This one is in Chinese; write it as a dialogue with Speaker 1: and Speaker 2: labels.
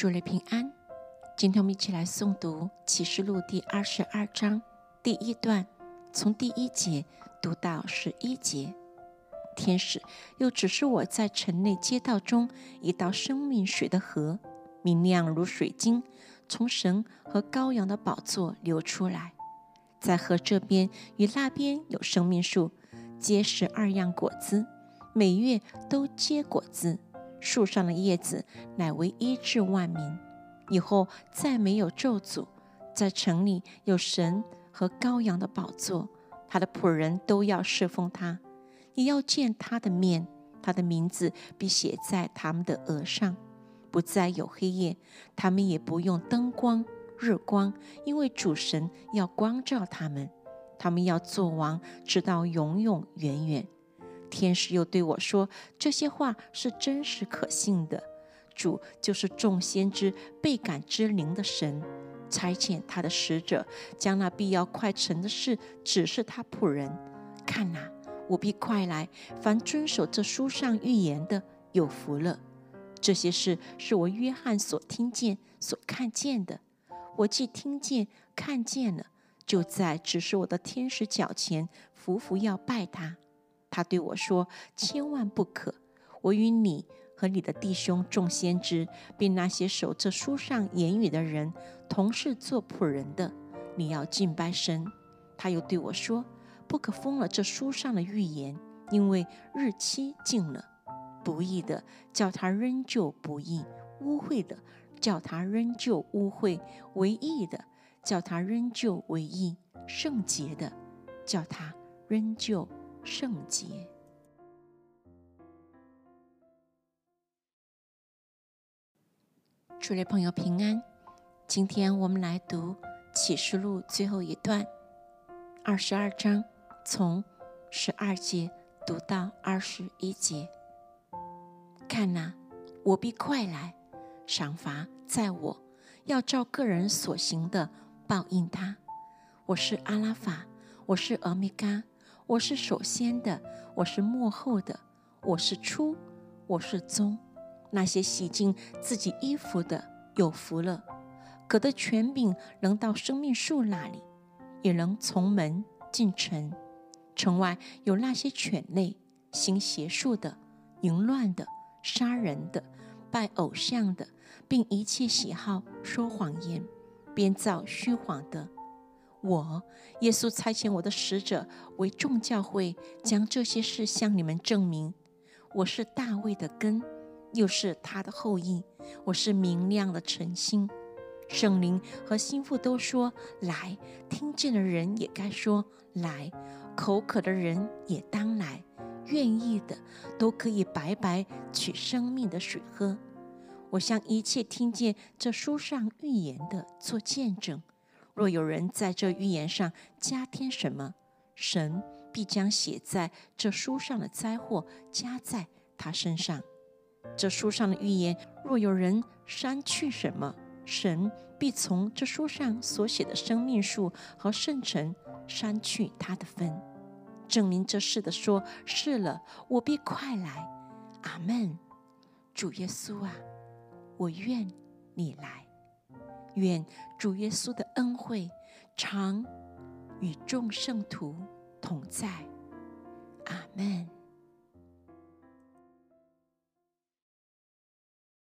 Speaker 1: 祝你平安。今天我们一起来诵读《启示录》第二十二章第一段，从第一节读到十一节。天使又指示我在城内街道中一道生命水的河，明亮如水晶，从神和羔羊的宝座流出来。在河这边与那边有生命树，结十二样果子，每月都结果子。树上的叶子乃为医治万民。以后再没有咒诅。在城里有神和羔羊的宝座，他的仆人都要侍奉他。你要见他的面，他的名字必写在他们的额上。不再有黑夜，他们也不用灯光、日光，因为主神要光照他们。他们要做王，直到永永远远。天使又对我说：“这些话是真实可信的。主就是众先知倍感之灵的神，差遣他的使者，将那必要快成的事指示他仆人。看哪，我必快来。凡遵守这书上预言的，有福了。这些事是我约翰所听见、所看见的。我既听见、看见了，就在指示我的天使脚前匍匐要拜他。”他对我说：“千万不可！我与你和你的弟兄众先知，并那些守这书上言语的人，同是做仆人的。你要敬拜神。”他又对我说：“不可封了这书上的预言，因为日期近了。不义的叫他仍旧不义，污秽的叫他仍旧污秽，唯义的叫他仍旧为义，圣洁的叫他仍旧。”圣洁，祝你朋友平安。今天我们来读启示录最后一段，二十二章，从十二节读到二十一节。看呐，我必快来，赏罚在我，要照个人所行的报应他。我是阿拉法，我是俄米伽。我是首先的，我是幕后的，我是初，我是宗。那些洗净自己衣服的有福了，可的权柄能到生命树那里，也能从门进城。城外有那些犬类，行邪术的，淫乱的，杀人的，拜偶像的，并一切喜好说谎言、编造虚谎的。我耶稣差遣我的使者为众教会，将这些事向你们证明。我是大卫的根，又是他的后裔。我是明亮的晨星。圣灵和心腹都说来，听见的人也该说来，口渴的人也当来，愿意的都可以白白取生命的水喝。我向一切听见这书上预言的做见证。若有人在这预言上加添什么，神必将写在这书上的灾祸加在他身上。这书上的预言，若有人删去什么，神必从这书上所写的生命树和圣城删去他的分。证明这事的说：是了，我必快来。阿门。主耶稣啊，我愿你来。愿主耶稣的恩惠常与众圣徒同在，阿门。